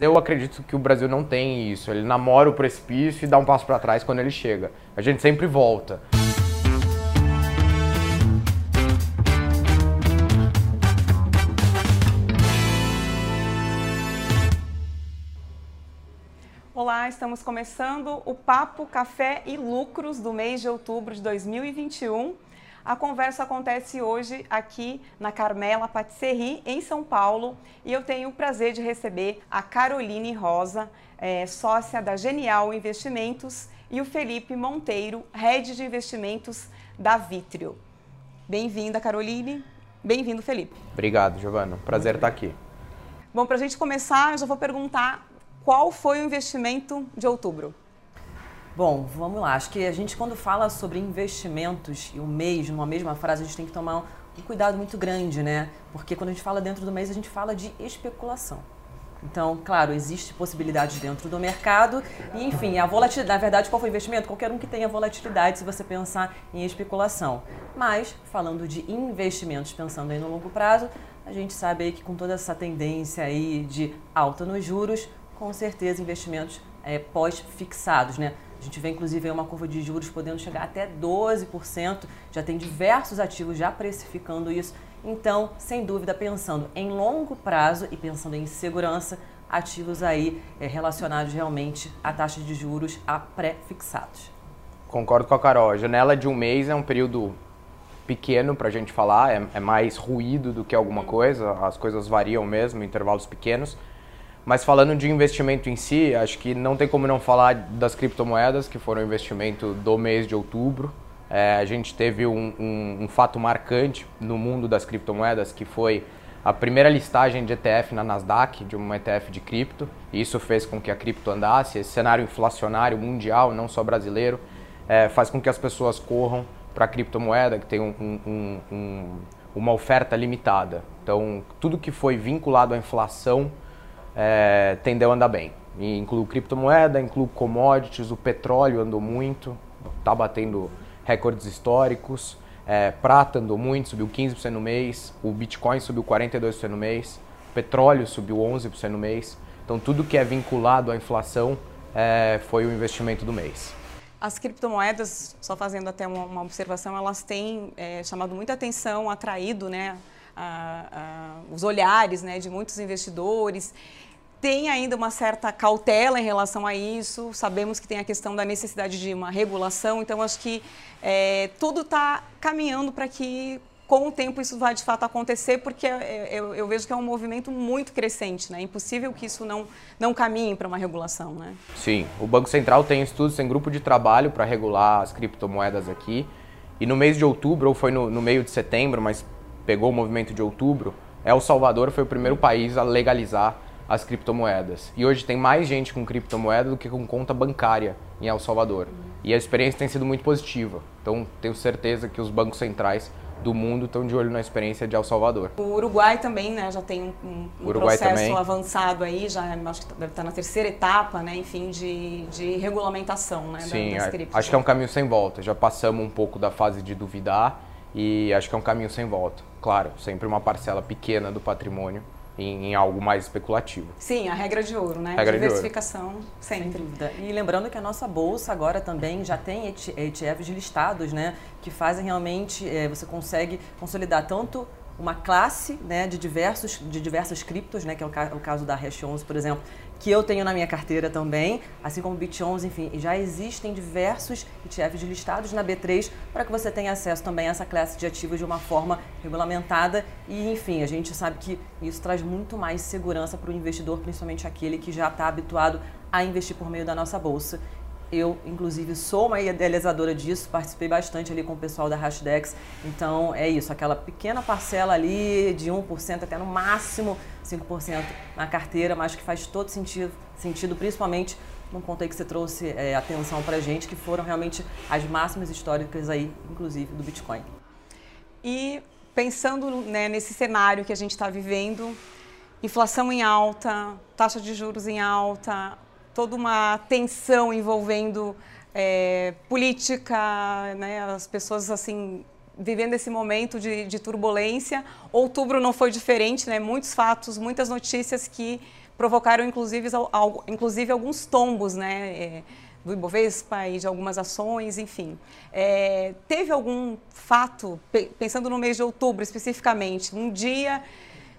Eu acredito que o Brasil não tem isso. Ele namora o precipício e dá um passo para trás quando ele chega. A gente sempre volta. Olá, estamos começando o Papo Café e Lucros do mês de outubro de 2021. A conversa acontece hoje aqui na Carmela Patisserie, em São Paulo, e eu tenho o prazer de receber a Caroline Rosa, é, sócia da Genial Investimentos, e o Felipe Monteiro, head de investimentos da Vitrio. Bem-vinda, Caroline. Bem-vindo, Felipe. Obrigado, Giovana. Prazer estar aqui. Bom, para a gente começar, eu já vou perguntar qual foi o investimento de outubro. Bom, vamos lá. Acho que a gente, quando fala sobre investimentos e o mês, numa mesma frase, a gente tem que tomar um cuidado muito grande, né? Porque quando a gente fala dentro do mês, a gente fala de especulação. Então, claro, existe possibilidades dentro do mercado e, enfim, a volatilidade, na verdade, qual foi o investimento? Qualquer um que tenha volatilidade, se você pensar em especulação. Mas, falando de investimentos, pensando aí no longo prazo, a gente sabe aí que com toda essa tendência aí de alta nos juros, com certeza investimentos é, pós-fixados, né? A gente vê inclusive uma curva de juros podendo chegar até 12%, já tem diversos ativos já precificando isso. Então, sem dúvida, pensando em longo prazo e pensando em segurança, ativos aí é, relacionados realmente à taxa de juros a pré-fixados. Concordo com a Carol. A janela de um mês é um período pequeno para a gente falar, é, é mais ruído do que alguma coisa, as coisas variam mesmo, intervalos pequenos. Mas falando de investimento em si, acho que não tem como não falar das criptomoedas, que foram investimento do mês de outubro. É, a gente teve um, um, um, fato marcante no mundo das criptomoedas, que foi a primeira listagem de ETF na Nasdaq, de uma ETF de cripto. Isso fez com que a cripto andasse. Esse cenário inflacionário mundial, não só brasileiro, é, faz com que as pessoas corram para a criptomoeda, que tem um, uma oferta limitada. Então, tudo que foi vinculado à inflação é, tendeu a andar bem. E incluo criptomoeda, incluo commodities, o petróleo andou muito, está batendo recordes históricos. É, prata andou muito, subiu 15% no mês. O Bitcoin subiu 42% no mês. O petróleo subiu 11% no mês. Então, tudo que é vinculado à inflação é, foi o investimento do mês. As criptomoedas, só fazendo até uma, uma observação, elas têm é, chamado muita atenção, atraído né, a, a, os olhares né, de muitos investidores tem ainda uma certa cautela em relação a isso. Sabemos que tem a questão da necessidade de uma regulação, então acho que é, tudo está caminhando para que com o tempo isso vai de fato acontecer, porque é, eu, eu, vejo que é um movimento muito crescente, né? É impossível que isso não, não caminhe para uma regulação, né? Sim, o Banco Central tem estudos, tem grupo de trabalho para regular as criptomoedas aqui. E no mês de outubro, ou foi no, no meio de setembro, mas pegou o movimento de outubro, El Salvador foi o primeiro país a legalizar as criptomoedas. E hoje tem mais gente com criptomoeda do que com conta bancária em El Salvador. E a experiência tem sido muito positiva. Então, tenho certeza que os bancos centrais do mundo estão de olho na experiência de El Salvador. O Uruguai também, né, já tem um, um processo também. avançado aí, já acho que deve estar na terceira etapa, né, enfim, de, de regulamentação, né, Sim, das criptos. acho que é um caminho sem volta. Já passamos um pouco da fase de duvidar e acho que é um caminho sem volta. Claro, sempre uma parcela pequena do patrimônio em, em, algo mais especulativo. Sim, a regra de ouro, né? Regra Diversificação de ouro. sempre. E lembrando que a nossa bolsa agora também já tem ETFs listados, né? Que fazem realmente, é, você consegue consolidar tanto uma classe né, de, diversos, de diversas criptos, né, que é o, ca o caso da Hash 11, por exemplo, que eu tenho na minha carteira também, assim como o Bit11, enfim, já existem diversos ETFs listados na B3 para que você tenha acesso também a essa classe de ativos de uma forma regulamentada e, enfim, a gente sabe que isso traz muito mais segurança para o investidor, principalmente aquele que já está habituado a investir por meio da nossa bolsa. Eu, inclusive, sou uma idealizadora disso, participei bastante ali com o pessoal da Hashdex. Então, é isso, aquela pequena parcela ali de 1% até no máximo 5% na carteira, mas que faz todo sentido, sentido principalmente num ponto aí que você trouxe é, atenção pra gente, que foram realmente as máximas históricas aí, inclusive, do Bitcoin. E pensando né, nesse cenário que a gente está vivendo, inflação em alta, taxa de juros em alta, toda uma tensão envolvendo é, política, né, as pessoas assim vivendo esse momento de, de, turbulência. Outubro não foi diferente, né? Muitos fatos, muitas notícias que provocaram inclusive, inclusive alguns tombos, né? É, do Ibovespa e de algumas ações, enfim. É, teve algum fato, pensando no mês de outubro especificamente, um dia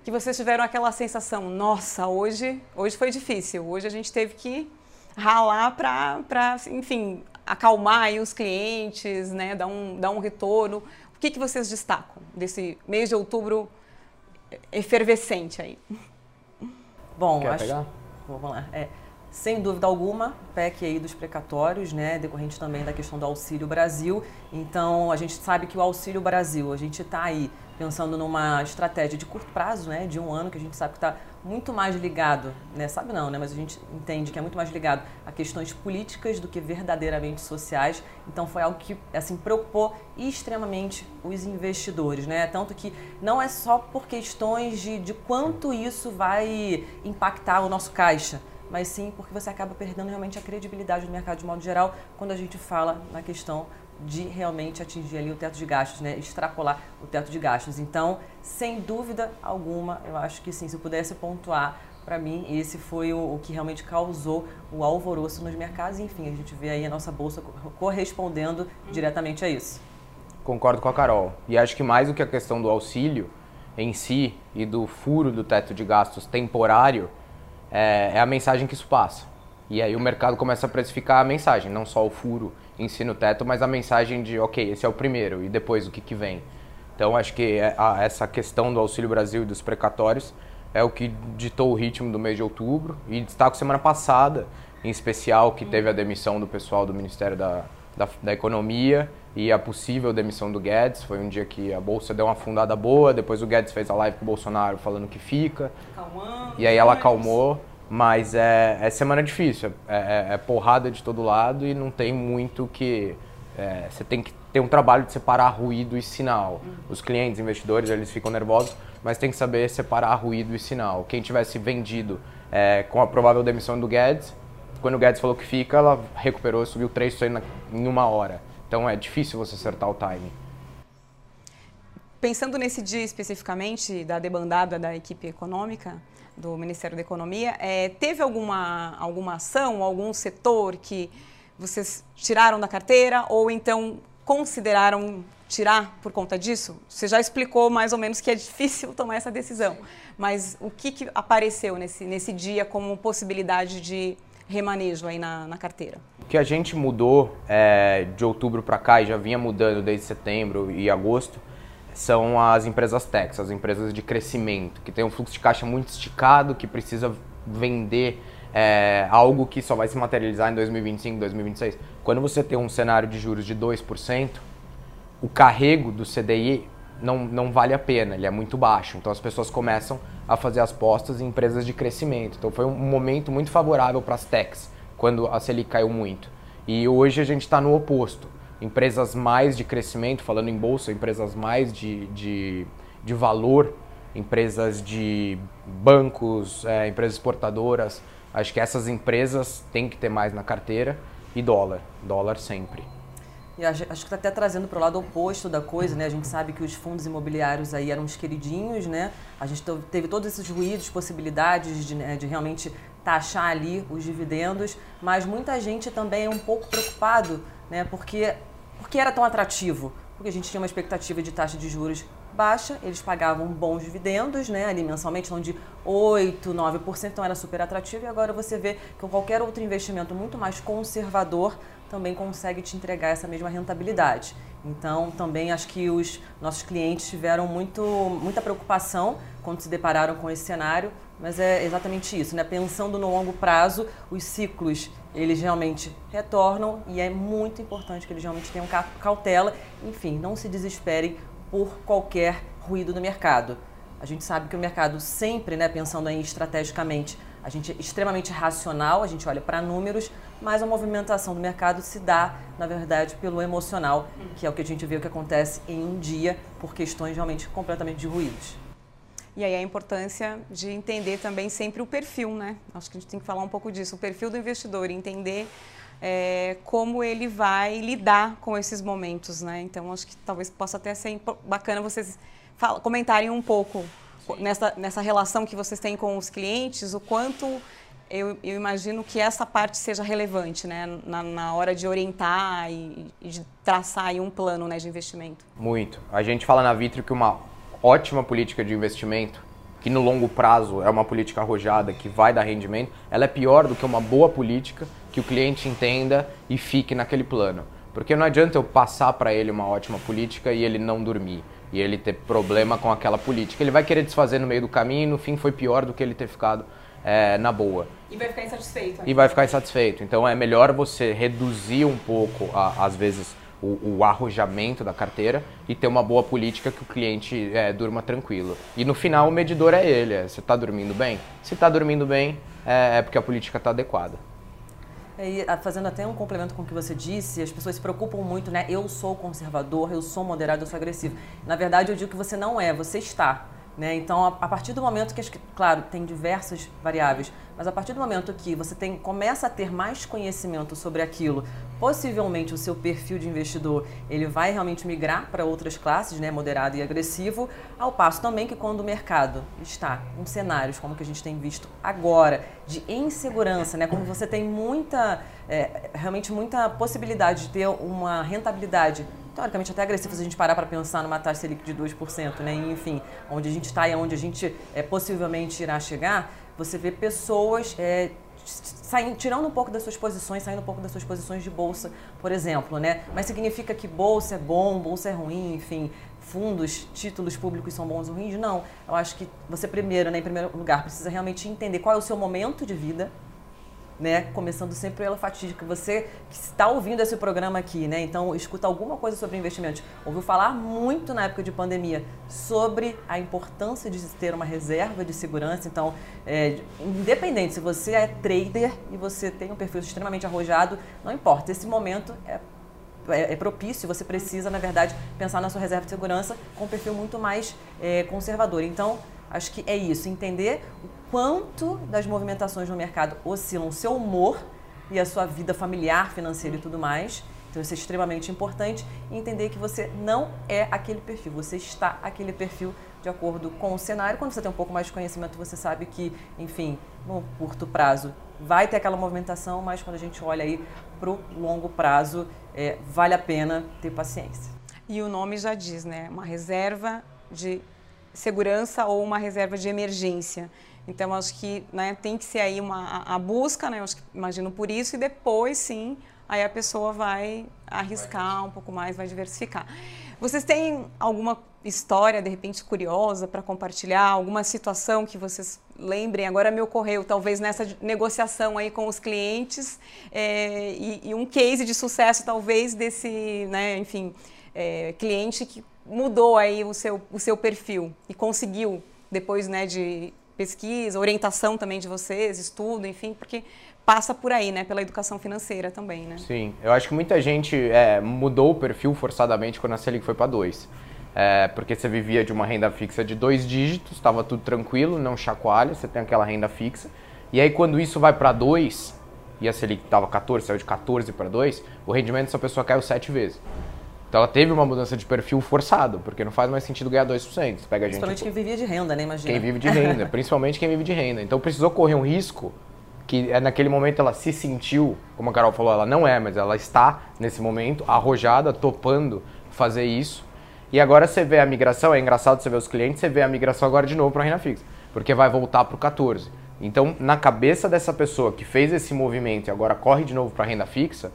que vocês tiveram aquela sensação, nossa, hoje, hoje foi difícil, hoje a gente teve que ralar para, enfim, acalmar os clientes, né, dar um, dar um retorno. O que, que vocês destacam desse mês de outubro efervescente aí? Bom, Quer acho... pegar? Vamos lá. É, sem dúvida alguma, PEC aí dos precatórios, né, decorrente também da questão do Auxílio Brasil. Então, a gente sabe que o Auxílio Brasil, a gente está aí pensando numa estratégia de curto prazo, né, de um ano, que a gente sabe que está muito mais ligado, né, sabe não, né, mas a gente entende que é muito mais ligado a questões políticas do que verdadeiramente sociais. Então foi algo que assim preocupou extremamente os investidores, né? Tanto que não é só por questões de, de quanto isso vai impactar o nosso caixa, mas sim porque você acaba perdendo realmente a credibilidade do mercado de modo geral quando a gente fala na questão de realmente atingir ali o teto de gastos, né? extrapolar o teto de gastos. Então, sem dúvida alguma, eu acho que sim, se eu pudesse pontuar, para mim, esse foi o, o, que realmente causou o alvoroço nos mercados. Enfim, a gente vê aí a nossa bolsa correspondendo diretamente a isso. Concordo com a Carol. E acho que mais do que a questão do auxílio em si e do furo do teto de gastos temporário, é, é a mensagem que isso passa. E aí o mercado começa a precificar a mensagem, não só o furo em si no teto, mas a mensagem de, ok, esse é o primeiro e depois o que, que vem. Então acho que é, essa questão do Auxílio Brasil e dos precatórios é o que ditou o ritmo do mês de outubro. E destaco semana passada, em especial, que teve a demissão do pessoal do Ministério da, da, da Economia e a possível demissão do Guedes. Foi um dia que a bolsa deu uma afundada boa, depois o Guedes fez a live com o Bolsonaro falando que fica. Calmando, e aí ela acalmou. Mas é, é semana difícil, é, é, é, porrada de todo lado e não tem muito que. É, você tem que ter um trabalho de separar ruído e sinal. Os clientes, investidores, eles ficam nervosos, mas tem que saber separar ruído e sinal. Quem tivesse vendido é, com a provável demissão do Guedes, quando o Guedes falou que fica, ela recuperou subiu 3% em uma hora. Então é difícil você acertar o timing. Pensando nesse dia especificamente da debandada da equipe econômica, do Ministério da Economia. É, teve alguma, alguma ação, algum setor que vocês tiraram da carteira ou então consideraram tirar por conta disso? Você já explicou mais ou menos que é difícil tomar essa decisão, mas o que, que apareceu nesse, nesse dia como possibilidade de remanejo aí na, na carteira? O que a gente mudou é, de outubro para cá e já vinha mudando desde setembro e agosto são as empresas techs, as empresas de crescimento, que tem um fluxo de caixa muito esticado, que precisa vender é, algo que só vai se materializar em 2025, 2026. Quando você tem um cenário de juros de 2%, o carrego do CDI não, não vale a pena, ele é muito baixo. Então as pessoas começam a fazer as postas em empresas de crescimento. Então foi um momento muito favorável para as techs, quando a Selic caiu muito. E hoje a gente está no oposto empresas mais de crescimento, falando em bolsa, empresas mais de, de, de valor, empresas de bancos, é, empresas exportadoras. Acho que essas empresas têm que ter mais na carteira e dólar, dólar sempre. E acho, que está até trazendo para o lado oposto da coisa, né? A gente sabe que os fundos imobiliários aí eram os queridinhos, né? A gente teve todos esses ruídos, possibilidades de, né, de realmente taxar ali os dividendos, mas muita gente também é um pouco preocupado, né? Porque por que era tão atrativo? Porque a gente tinha uma expectativa de taxa de juros baixa, eles pagavam bons dividendos, né, ali mensalmente, são de 8, 9%, então era super atrativo. E agora você vê que qualquer outro investimento muito mais conservador também consegue te entregar essa mesma rentabilidade. Então, também acho que os nossos clientes tiveram muito, muita preocupação quando se depararam com esse cenário, mas é exatamente isso, né? Pensando no longo prazo, os ciclos eles realmente retornam e é muito importante que eles realmente tenham cautela. Enfim, não se desesperem por qualquer ruído no mercado. A gente sabe que o mercado sempre, né, pensando aí estrategicamente, a gente é extremamente racional, a gente olha para números, mas a movimentação do mercado se dá, na verdade, pelo emocional, que é o que a gente vê o que acontece em um dia por questões realmente completamente de ruídos. E aí a importância de entender também sempre o perfil, né? Acho que a gente tem que falar um pouco disso, o perfil do investidor, entender é, como ele vai lidar com esses momentos, né? Então acho que talvez possa até ser bacana vocês comentarem um pouco nessa, nessa relação que vocês têm com os clientes, o quanto eu, eu, imagino que essa parte seja relevante, né, na, na hora de orientar e, e, de traçar aí um plano, né, de investimento. Muito. A gente fala na Vitro que uma ótima política de investimento, que no longo prazo é uma política arrojada que vai dar rendimento, ela é pior do que uma boa política que o cliente entenda e fique naquele plano. Porque não adianta eu passar para ele uma ótima política e ele não dormir e ele ter problema com aquela política. Ele vai querer desfazer no meio do caminho e no fim foi pior do que ele ter ficado é, na boa. E vai ficar insatisfeito. E vai ficar insatisfeito. Então é melhor você reduzir um pouco, a, às vezes, o, o, arrojamento da carteira e ter uma boa política que o cliente é, durma tranquilo. E no final o medidor é ele, é, você está dormindo bem? Se está dormindo bem, é, é porque a política está adequada. E, fazendo até um complemento com o que você disse, as pessoas se preocupam muito, né? Eu sou conservador, eu sou moderado, eu sou agressivo. Na verdade, eu digo que você não é, você está. Né? Então, a, a, partir do momento que, claro, tem diversas variáveis, mas a partir do momento que você tem, começa a ter mais conhecimento sobre aquilo, possivelmente o seu perfil de investidor ele vai realmente migrar para outras classes, né, moderado e agressivo, ao passo também que quando o mercado está em cenários como que a gente tem visto agora, de insegurança, né, como você tem muita, é, realmente muita possibilidade de ter uma rentabilidade teoricamente até agressivo se a gente parar para pensar numa taxa Selic de 2%, né? Enfim, onde a gente está e onde a gente é, possivelmente irá chegar, você vê pessoas é, saindo, tirando um pouco das suas posições, saindo um pouco das suas posições de bolsa, por exemplo, né? Mas significa que bolsa é bom, bolsa é ruim, enfim, fundos, títulos públicos são bons ou ruins? Não. Eu acho que você primeiro, né, em primeiro lugar, precisa realmente entender qual é o seu momento de vida, né? Começando sempre pela fatídica. Você que está ouvindo esse programa aqui, né? Então, escuta alguma coisa sobre investimentos. Ouviu falar muito na época de pandemia sobre a importância de ter uma reserva de segurança. Então, é, independente se você é trader e você tem um perfil extremamente arrojado, não importa. Esse momento é é, é, propício, você precisa, na verdade, pensar na sua reserva de segurança com um perfil muito mais é, conservador. Então, acho que é isso, entender o quanto das movimentações no mercado oscilam o seu humor e a sua vida familiar, financeira e tudo mais. Então isso é extremamente importante e entender que você não é aquele perfil, você está aquele perfil de acordo com o cenário. Quando você tem um pouco mais de conhecimento, você sabe que, enfim, no curto prazo vai ter aquela movimentação, mas quando a gente olha aí para o longo prazo, é, vale a pena ter paciência. E o nome já diz, né? Uma reserva de segurança ou uma reserva de emergência. Então, acho que né, tem que ser aí uma, a, a busca, né, acho que, imagino por isso, e depois, sim, aí a pessoa vai arriscar um pouco mais, vai diversificar. Vocês têm alguma história, de repente, curiosa para compartilhar? Alguma situação que vocês lembrem? Agora me ocorreu, talvez nessa negociação aí com os clientes, é, e, e, um case de sucesso, talvez, desse, né, enfim, é, cliente que mudou aí o seu, o seu perfil e conseguiu, depois né, de pesquisa, orientação também de vocês, estudo, enfim, porque passa por aí, né, pela educação financeira também, né? Sim, eu acho que muita gente é, mudou o perfil forçadamente quando a Selic foi para dois. É, porque você vivia de uma renda fixa de dois dígitos, estava tudo tranquilo, não chacoalha, você tem aquela renda fixa. E aí quando isso vai para dois, e a Selic estava 14, saiu de 14 para 2, o rendimento dessa pessoa caiu sete vezes. Então ela teve uma mudança de perfil forçado, porque não faz mais sentido ganhar 2%. Você pega a gente, principalmente quem vivia de renda, né? Imagina. Quem vive de renda, principalmente quem vive de renda. Então precisou correr um risco que é naquele momento ela se sentiu, como a Carol falou, ela não é, mas ela está nesse momento arrojada, topando fazer isso. E agora você vê a migração, é engraçado você ver os clientes, você vê a migração agora de novo para a renda fixa, porque vai voltar para o 14. Então, na cabeça dessa pessoa que fez esse movimento e agora corre de novo para a renda fixa,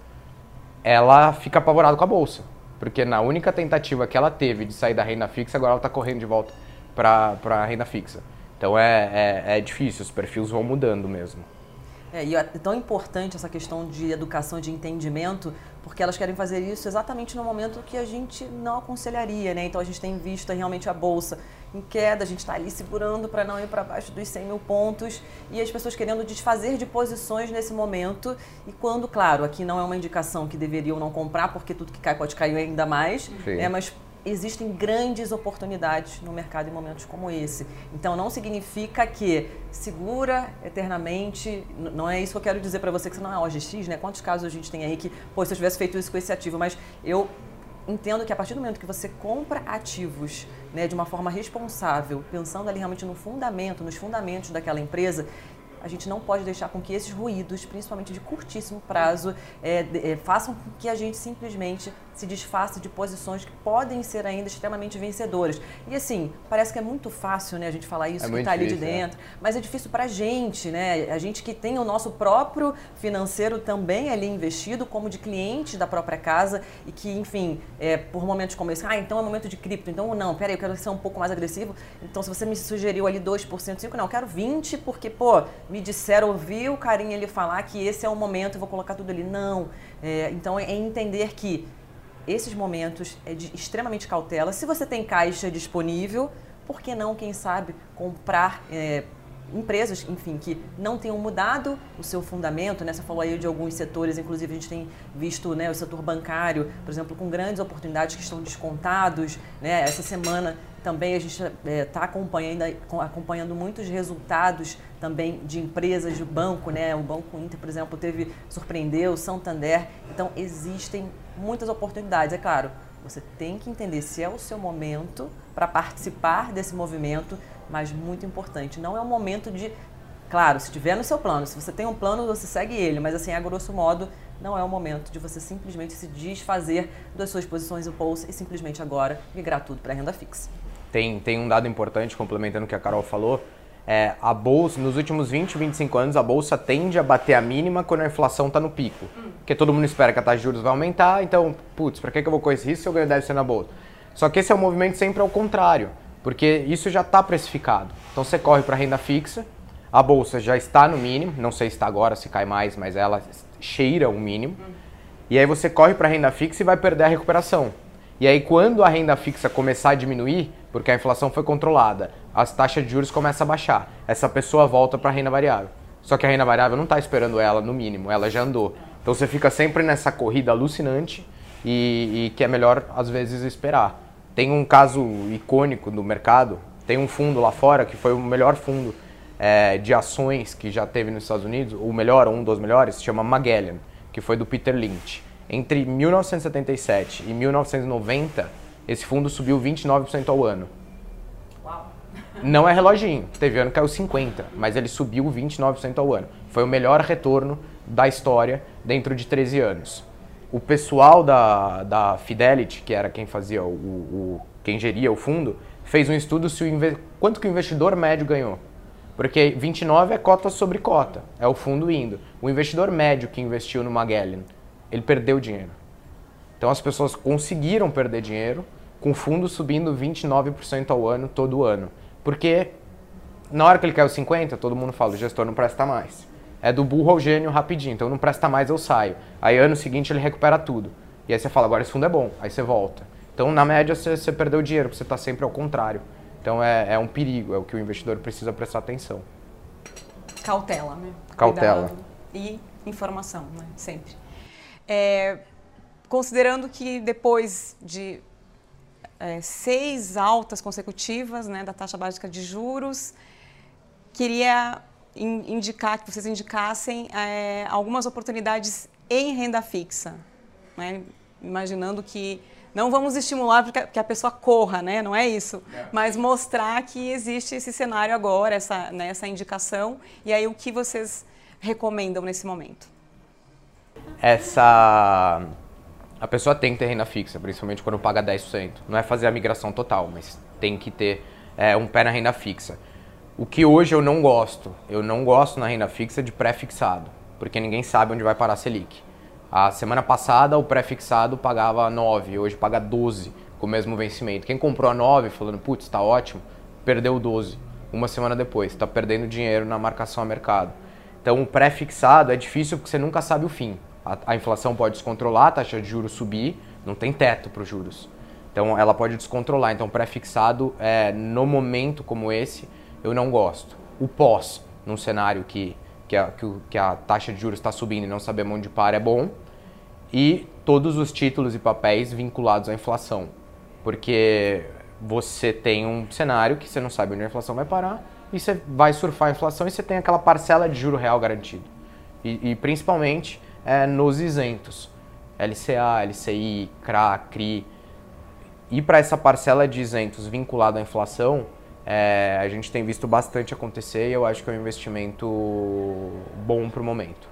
ela fica apavorada com a bolsa. Porque na única tentativa que ela teve de sair da renda fixa, agora ela está correndo de volta para a renda fixa. Então é, é, é difícil, os perfis vão mudando mesmo. É, e é tão importante essa questão de educação, de entendimento, porque elas querem fazer isso exatamente no momento que a gente não aconselharia, né? Então a gente tem visto realmente a bolsa em queda, a gente está ali segurando para não ir para baixo dos 100 mil pontos e as pessoas querendo desfazer de posições nesse momento. E quando, claro, aqui não é uma indicação que deveriam não comprar, porque tudo que cai pode cair ainda mais, é, mas existem grandes oportunidades no mercado em momentos como esse. Então não significa que segura eternamente, não é isso que eu quero dizer para você que você não é OGX, né? Quantos casos a gente tem aí que, pô, se eu tivesse feito isso com esse ativo, mas eu entendo que a partir do momento que você compra ativos né, de uma forma responsável, pensando ali realmente no fundamento, nos fundamentos daquela empresa, a gente não pode deixar com que esses ruídos, principalmente de curtíssimo prazo, é, é, façam com que a gente simplesmente se desfaça de posições que podem ser ainda extremamente vencedoras. E assim, parece que é muito fácil né, a gente falar isso, é que está ali de é. dentro, mas é difícil para a gente, né? A gente que tem o nosso próprio financeiro também ali investido, como de cliente da própria casa, e que, enfim, é, por momentos como esse, ah, então é momento de cripto, então não, peraí, eu quero ser um pouco mais agressivo. Então, se você me sugeriu ali 2%, 5%, não, eu quero 20%, porque, pô, me disseram, ouvi o carinha ele falar que esse é o momento, eu vou colocar tudo ali. Não. É, então, é entender que esses momentos é de extremamente cautela. Se você tem caixa disponível, por que não, quem sabe, comprar é, empresas, enfim, que não tenham mudado o seu fundamento, né? Você falou aí de alguns setores, inclusive a gente tem visto né, o setor bancário, por exemplo, com grandes oportunidades que estão descontados, né? Essa semana também a gente está é, tá acompanhando, acompanhando muitos resultados também de empresas de banco, né? O Banco Inter, por exemplo, teve surpreendeu, Santander. Então existem muitas oportunidades, é claro. Você tem que entender se é o seu momento para participar desse movimento, mas muito importante, não é o momento de Claro, se tiver no seu plano, se você tem um plano, você segue ele, mas assim, a grosso modo, não é o momento de você simplesmente se desfazer das suas posições em bolsa e simplesmente agora migrar tudo para renda fixa. Tem, tem um dado importante, complementando o que a Carol falou, é, a bolsa, nos últimos 20, 25 anos, a bolsa tende a bater a mínima quando a inflação está no pico. Porque todo mundo espera que a taxa de juros vai aumentar, então, putz, para que, que eu vou com esse risco se eu ganho deve ser na bolsa? Só que esse é o um movimento sempre ao contrário, porque isso já está precificado. Então você corre para renda fixa, a bolsa já está no mínimo, não sei se está agora, se cai mais, mas ela cheira o mínimo. E aí você corre para renda fixa e vai perder a recuperação. E aí quando a renda fixa começar a diminuir, porque a inflação foi controlada, as taxas de juros começam a baixar. Essa pessoa volta para a renda variável. Só que a renda variável não está esperando ela no mínimo, ela já andou. Então você fica sempre nessa corrida alucinante e, e que é melhor às vezes esperar. Tem um caso icônico do mercado, tem um fundo lá fora que foi o melhor fundo é, de ações que já teve nos Estados Unidos, o melhor, um dos melhores, se chama Magellan, que foi do Peter Lynch. Entre 1977 e 1990, esse fundo subiu 29% ao ano. Uau. Não é reloginho. Teve ano que caiu 50%, mas ele subiu 29% ao ano. Foi o melhor retorno da história dentro de 13 anos. O pessoal da, da Fidelity, que era quem fazia o, o quem geria o fundo, fez um estudo se o quanto que o investidor médio ganhou. Porque 29 é cota sobre cota, é o fundo indo. O investidor médio que investiu no Magellan, ele perdeu dinheiro. Então as pessoas conseguiram perder dinheiro com o fundo subindo 29% ao ano, todo ano. Porque na hora que ele caiu 50%, todo mundo fala, o gestor não presta mais. É do burro ao gênio rapidinho, então não presta mais, eu saio. Aí ano seguinte ele recupera tudo. E aí você fala, agora esse fundo é bom, aí você volta. Então na média você, você perdeu dinheiro, porque você está sempre ao contrário. Então é, é um perigo, é o que o investidor precisa prestar atenção. Cautela, né? Cautela. Cuidado e informação, né? Sempre. É, considerando que depois de é, seis altas consecutivas né, da taxa básica de juros. Queria indicar que vocês indicassem é, algumas oportunidades em renda fixa, né? imaginando que não vamos estimular que a pessoa corra, né? Não é isso. É. Mas mostrar que existe esse cenário agora, essa, né, essa indicação. E aí o que vocês recomendam nesse momento? Essa a pessoa tem que ter renda fixa, principalmente quando paga 10%. Não é fazer a migração total, mas tem que ter é, um pé na renda fixa. O que hoje eu não gosto, eu não gosto na renda fixa de pré-fixado, porque ninguém sabe onde vai parar a Selic. A semana passada o pré-fixado pagava 9, hoje paga 12 com o mesmo vencimento. Quem comprou a 9 falando, putz, está ótimo, perdeu 12 uma semana depois, está perdendo dinheiro na marcação a mercado. Então o pré-fixado é difícil porque você nunca sabe o fim a, a inflação pode descontrolar, a taxa de juros subir, não tem teto para os juros. Então ela pode descontrolar. Então pré-fixado, é, no momento como esse, eu não gosto. O pós, num cenário que, que, a, que, que a taxa de juros está subindo e não sabemos onde para, é bom. E todos os títulos e papéis vinculados à inflação. Porque você tem um cenário que você não sabe onde a inflação vai parar e você vai surfar a inflação e você tem aquela parcela de juro real garantido. E, e principalmente é, nos isentos. LCA, LCI, CRA, CRI. E para essa parcela de isentos vinculada à inflação, é, a gente tem visto bastante acontecer e eu acho que é um investimento bom para o momento.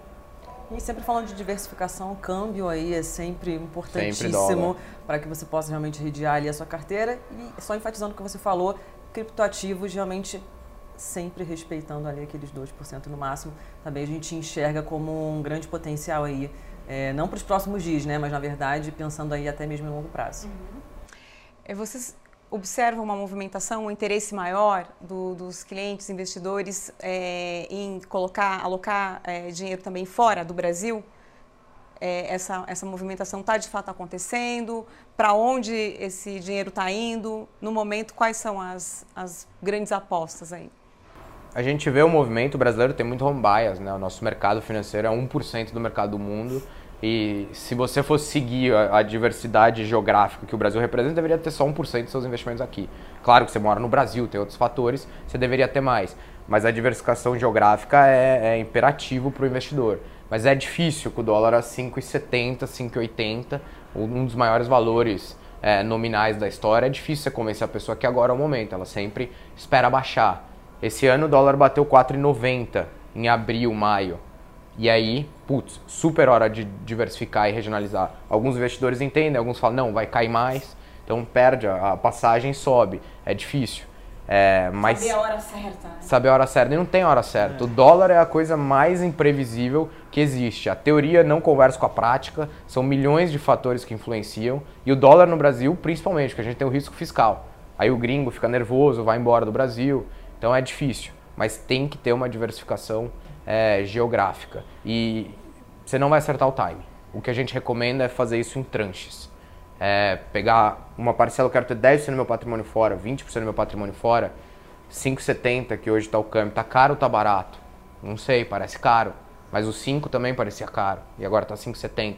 E sempre falando de diversificação, câmbio aí é sempre importantíssimo para que você possa realmente redear ali a sua carteira. E só enfatizando o que você falou, criptoativos realmente sempre respeitando ali aqueles 2% no máximo, também a gente enxerga como um grande potencial aí, é, não para os próximos dias, né, mas na verdade pensando aí até mesmo em longo prazo. Uhum. É, vocês observam uma movimentação, um interesse maior do, dos clientes, investidores é, em colocar, alocar é, dinheiro também fora do Brasil? É, essa, essa movimentação está de fato acontecendo? Para onde esse dinheiro está indo? No momento, quais são as, as grandes apostas aí? A gente vê o movimento brasileiro tem muito home bias, né? O nosso mercado financeiro é 1% do mercado do mundo. E se você fosse seguir a, a, diversidade geográfica que o Brasil representa, deveria ter só 1% dos seus investimentos aqui. Claro que você mora no Brasil, tem outros fatores, você deveria ter mais. Mas a diversificação geográfica é, é imperativo para o investidor. Mas é difícil com o dólar a 5,70, 5,80, um dos maiores valores é, nominais da história. É difícil você convencer a pessoa que agora é o momento, ela sempre espera baixar. Esse ano o dólar bateu 4,90 em abril, maio. E aí, putz, super hora de diversificar e regionalizar. Alguns investidores entendem, alguns falam, não, vai cair mais, então perde, a passagem sobe. É difícil. É, mas saber a hora certa. Né? Saber a hora certa. E não tem hora certa. É. O dólar é a coisa mais imprevisível que existe. A teoria não conversa com a prática, são milhões de fatores que influenciam. E o dólar no Brasil, principalmente, porque a gente tem o risco fiscal. Aí o gringo fica nervoso, vai embora do Brasil. Então é difícil. Mas tem que ter uma diversificação é, geográfica. E você não vai acertar o time. O que a gente recomenda é fazer isso em tranches. É, pegar uma parcela, eu quero ter 10% do meu patrimônio fora, 20% do meu patrimônio fora, 5,70 que hoje está o câmbio, está caro ou está barato? Não sei, parece caro. Mas o 5 também parecia caro e agora está 5,70.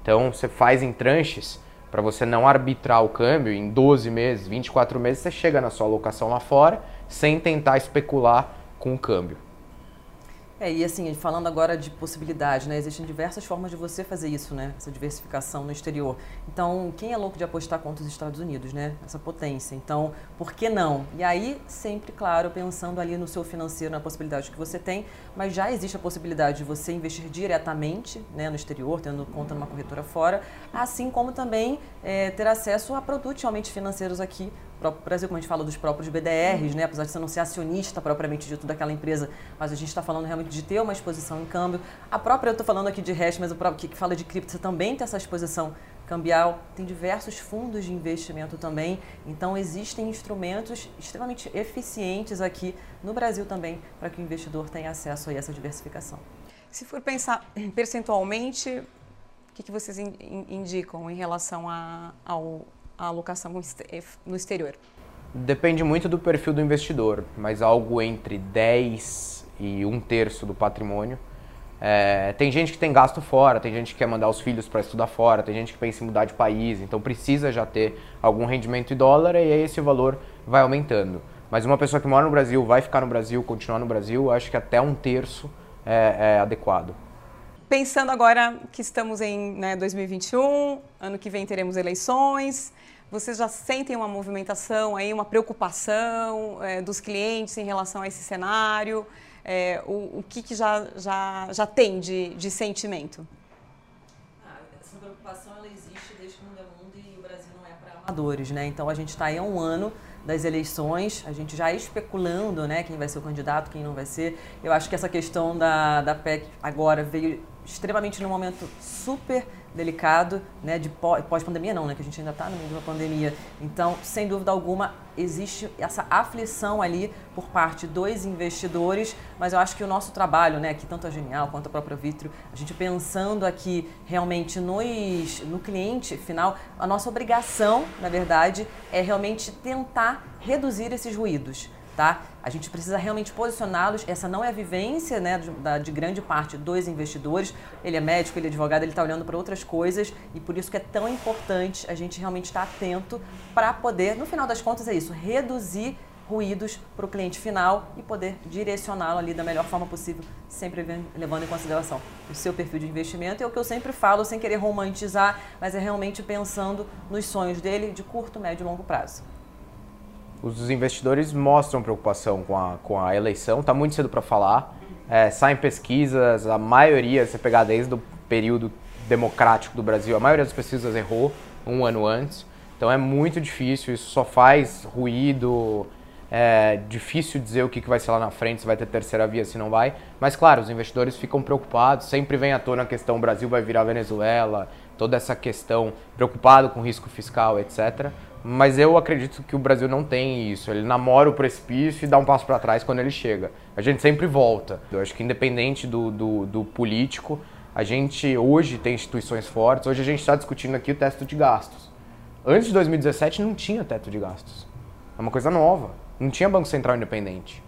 Então você faz em tranches para você não arbitrar o câmbio em 12 meses, 24 meses, você chega na sua alocação lá fora sem tentar especular com o câmbio. É, e assim, falando agora de possibilidade, né? Existem diversas formas de você fazer isso, né? Essa diversificação no exterior. Então, quem é louco de apostar contra os Estados Unidos, né? Essa potência. Então, por que não? E aí, sempre, claro, pensando ali no seu financeiro, na possibilidade que você tem, mas já existe a possibilidade de você investir diretamente né, no exterior, tendo conta numa corretora fora, assim como também é, ter acesso a produtos realmente financeiros aqui próprio Brasil, como a gente fala dos próprios BDRs, né? apesar de você não ser acionista propriamente dito daquela empresa, mas a gente está falando realmente de ter uma exposição em câmbio. A própria, eu estou falando aqui de hash, mas o próprio que fala de cripto, você também tem essa exposição cambial, tem diversos fundos de investimento também. Então, existem instrumentos extremamente eficientes aqui no Brasil também para que o investidor tenha acesso a essa diversificação. Se for pensar percentualmente, o que, que vocês indicam em relação a, ao a alocação no exterior? Depende muito do perfil do investidor, mas algo entre 10 e um terço do patrimônio. É, tem gente que tem gasto fora, tem gente que quer mandar os filhos para estudar fora, tem gente que pensa em mudar de país, então precisa já ter algum rendimento em dólar e aí esse valor vai aumentando. Mas uma pessoa que mora no Brasil, vai ficar no Brasil, continuar no Brasil, acho que até um terço é, é adequado. Pensando agora que estamos em né, 2021, ano que vem teremos eleições, vocês já sentem uma movimentação aí, uma preocupação é, dos clientes em relação a esse cenário? É, o, o que, que já, já, já tem de, de sentimento? Ah, essa preocupação ela existe desde que o mundo é mundo e o Brasil não é para amadores, né? Então a gente está aí há um ano das eleições, a gente já especulando né, quem vai ser o candidato, quem não vai ser. Eu acho que essa questão da, da PEC agora veio extremamente num momento super delicado, né, de pós-pandemia não, né, que a gente ainda está no meio de uma pandemia. Então, sem dúvida alguma, existe essa aflição ali por parte dos investidores, mas eu acho que o nosso trabalho, né, aqui tanto a Genial quanto a própria Vitro, a gente pensando aqui realmente nos, no cliente final, a nossa obrigação, na verdade, é realmente tentar reduzir esses ruídos tá? A gente precisa realmente posicioná-los. Essa não é a vivência né, de, de, grande parte dos investidores. Ele é médico, ele é advogado, ele está olhando para outras coisas e por isso que é tão importante a gente realmente estar atento para poder, no final das contas, é isso, reduzir ruídos para o cliente final e poder direcioná-lo ali da melhor forma possível, sempre levando em consideração o seu perfil de investimento. É o que eu sempre falo, sem querer romantizar, mas é realmente pensando nos sonhos dele de curto, médio e longo prazo. Os investidores mostram preocupação com a, com a eleição, está muito cedo para falar. É, saem pesquisas, a maioria, se pegar desde o período democrático do Brasil, a maioria das pesquisas errou um ano antes. Então é muito difícil, isso só faz ruído, é difícil dizer o que vai ser lá na frente, se vai ter terceira via, se não vai. Mas claro, os investidores ficam preocupados, sempre vem à tona a questão Brasil vai virar Venezuela, toda essa questão, preocupado com risco fiscal, etc. Mas eu acredito que o Brasil não tem isso. Ele namora o precipício e dá um passo para trás quando ele chega. A gente sempre volta. Eu acho que independente do, do, do político, a gente hoje tem instituições fortes. Hoje a gente está discutindo aqui o teto de gastos. Antes de 2017 não tinha teto de gastos. É uma coisa nova. Não tinha Banco Central independente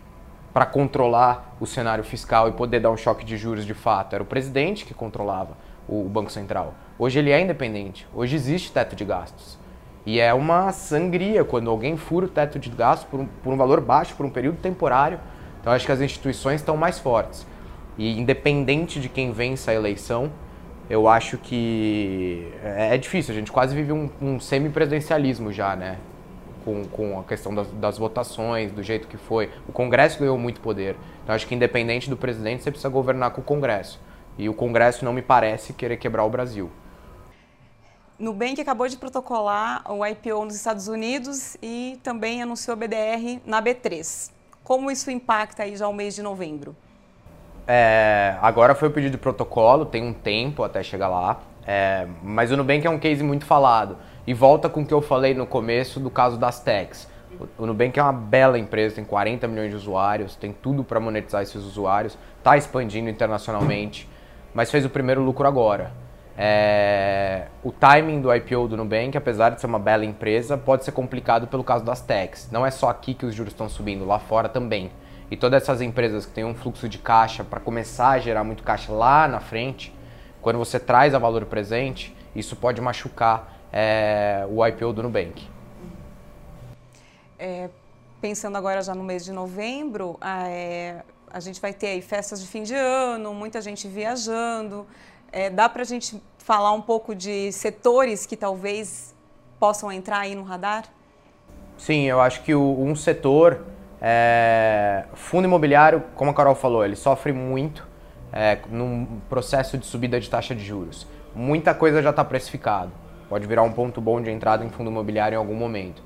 para controlar o cenário fiscal e poder dar um choque de juros de fato. Era o presidente que controlava o Banco Central. Hoje ele é independente. Hoje existe teto de gastos. E é uma sangria quando alguém fura o teto de gastos por um, por um valor baixo, por um período temporário. Então acho que as instituições estão mais fortes. E independente de quem vença a eleição, eu acho que é, é difícil. A gente quase vive um, um semi-presidencialismo já, né? Com, com a questão das, das, votações, do jeito que foi. O Congresso ganhou muito poder. Então, acho que independente do presidente, você precisa governar com o Congresso. E o Congresso não me parece querer quebrar o Brasil. Nubank acabou de protocolar o IPO nos Estados Unidos e também anunciou a BDR na B3. Como isso impacta aí já o mês de novembro? É, agora foi o pedido de protocolo, tem um tempo até chegar lá. É, mas o Nubank é um case muito falado. E volta com o que eu falei no começo do caso das techs. O Nubank é uma bela empresa, tem 40 milhões de usuários, tem tudo para monetizar esses usuários, está expandindo internacionalmente, mas fez o primeiro lucro agora. É... O timing do IPO do Nubank, apesar de ser uma bela empresa, pode ser complicado pelo caso das techs. Não é só aqui que os juros estão subindo, lá fora também. E todas essas empresas que têm um fluxo de caixa para começar a gerar muito caixa lá na frente, quando você traz a valor presente, isso pode machucar é, o IPO do Nubank. É, pensando agora já no mês de novembro, a, é, a gente vai ter aí festas de fim de ano, muita gente viajando. É, dá para a gente falar um pouco de setores que talvez possam entrar aí no radar? Sim, eu acho que o, um setor, é, fundo imobiliário, como a Carol falou, ele sofre muito é, num processo de subida de taxa de juros. Muita coisa já está precificado pode virar um ponto bom de entrada em fundo imobiliário em algum momento.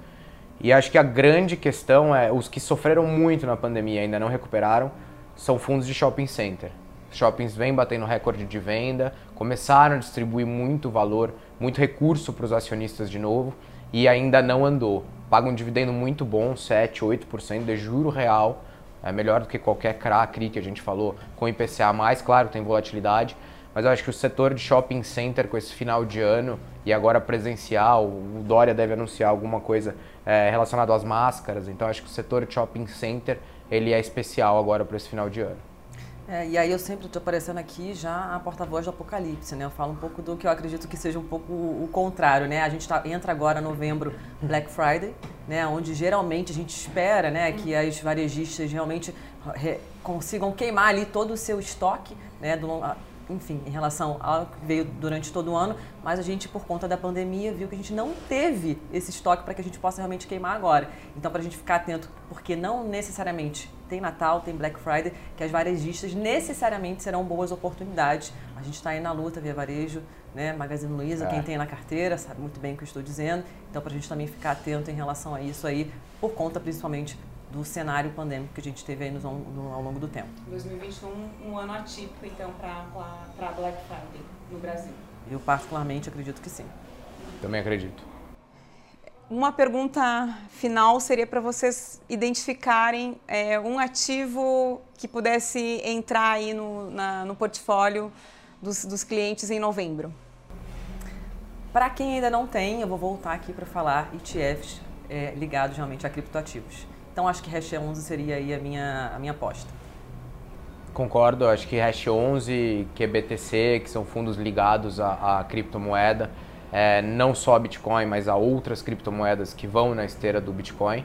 E acho que a grande questão é os que sofreram muito na pandemia e ainda não recuperaram são fundos de shopping center. Shoppings vêm batendo recorde de venda, começaram a distribuir muito valor, muito recurso para os acionistas de novo e ainda não andou. Paga um dividendo muito bom, 7, 8% de juro real, é melhor do que qualquer CRA, que a gente falou, com IPCA+, claro, tem volatilidade, mas eu acho que o setor de shopping center com esse final de ano e agora presencial, o Dória deve anunciar alguma coisa é, relacionada às máscaras, então acho que o setor shopping center ele é especial agora para esse final de ano. É, e aí eu sempre estou aparecendo aqui já a porta-voz do apocalipse, né? Eu falo um pouco do que eu acredito que seja um pouco o contrário, né? A gente tá, entra agora novembro Black Friday, né? Onde geralmente a gente espera, né? Que as varejistas realmente re, consigam queimar ali todo o seu estoque, né? Do, enfim, em relação ao que veio durante todo o ano, mas a gente, por conta da pandemia, viu que a gente não teve esse estoque para que a gente possa realmente queimar agora. Então, para a gente ficar atento, porque não necessariamente tem Natal, tem Black Friday, que as varejistas necessariamente serão boas oportunidades. A gente está aí na luta via varejo, né? Magazine Luiza, é. quem tem na carteira, sabe muito bem o que eu estou dizendo. Então, para a gente também ficar atento em relação a isso aí, por conta principalmente do cenário pandêmico que a gente teve aí no, no, ao longo do tempo. 2021, um ano atípico, então, para Black Friday no Brasil. Eu, particularmente, acredito que sim. Também acredito. Uma pergunta final seria para vocês identificarem é, um ativo que pudesse entrar aí no, na, no portfólio dos, dos clientes em novembro. Para quem ainda não tem, eu vou voltar aqui para falar ETFs é, ligados realmente a criptoativos. Então acho que Hash 11 seria aí a minha, a minha aposta. Concordo, acho que Hash 11, QBTC, que são fundos ligados à, à criptomoeda, é, não só a Bitcoin, mas a outras criptomoedas que vão na esteira do Bitcoin.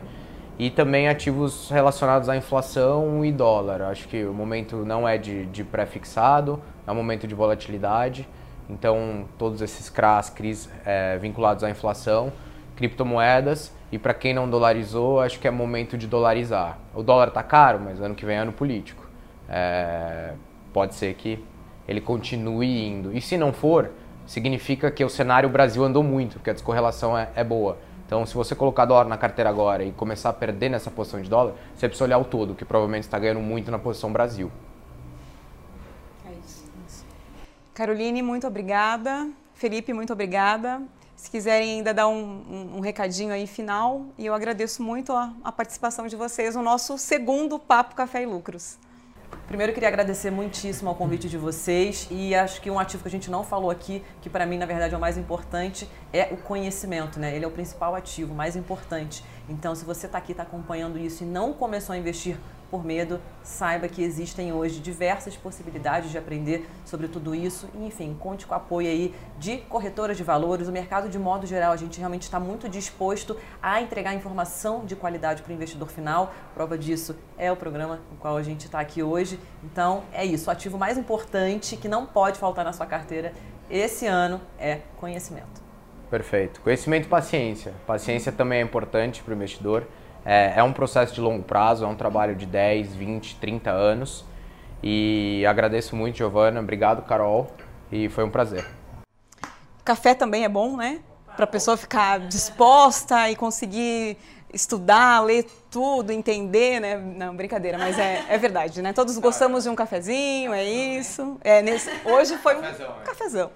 e também ativos relacionados à inflação e dólar. Acho que o momento não é de, de pré-fixado, é um momento de volatilidade. Então, todos esses CRAs, CRIs é, vinculados à inflação, criptomoedas e para quem não dolarizou, acho que é momento de dolarizar. O dólar está caro, mas ano que vem é ano político. É, pode ser que ele continue indo. E se não for, significa que o cenário Brasil andou muito, porque a descorrelação é, é boa. Então, se você colocar dólar na carteira agora e começar a perder nessa posição de dólar, você precisa olhar o todo, que provavelmente está ganhando muito na posição Brasil. É isso. Caroline, muito obrigada. Felipe, muito obrigada. Se quiserem ainda dar um, um, um recadinho aí final, e eu agradeço muito a, a participação de vocês no nosso segundo Papo Café e Lucros. Primeiro, eu queria agradecer muitíssimo ao convite de vocês e acho que um ativo que a gente não falou aqui, que para mim, na verdade, é o mais importante, é o conhecimento, né? Ele é o principal ativo, mais importante. Então, se você está aqui, está acompanhando isso e não começou a investir por medo, saiba que existem hoje diversas possibilidades de aprender sobre tudo isso. E, enfim, conte com o apoio aí de corretoras de valores. O mercado, de modo geral, a gente realmente está muito disposto a entregar informação de qualidade para o investidor final. Prova disso é o programa com o qual a gente está aqui hoje. Então, é isso. O ativo mais importante que não pode faltar na sua carteira esse ano é conhecimento. Perfeito. Conhecimento e paciência. Paciência também é importante para o investidor. É, é um processo de longo prazo, é um trabalho de 10, 20, 30 anos. E agradeço muito, Giovana. Obrigado, Carol. E foi um prazer. Café também é bom, né? Para a pessoa ficar disposta e conseguir estudar, ler tudo, entender, né? Não, brincadeira, mas é, é verdade, né? Todos gostamos de um cafezinho, é isso. É, nesse, hoje foi um cafezão. É. cafezão.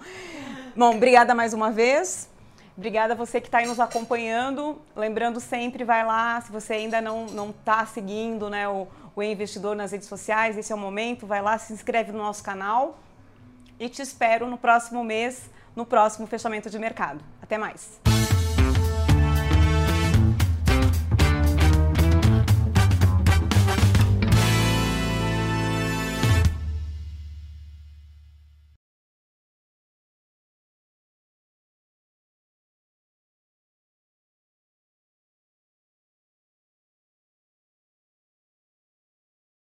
Bom, obrigada mais uma vez. Obrigada a você que está aí nos acompanhando. Lembrando sempre, vai lá, se você ainda não está seguindo né, o, o investidor nas redes sociais, esse é o momento, vai lá, se inscreve no nosso canal e te espero no próximo mês, no próximo fechamento de mercado. Até mais!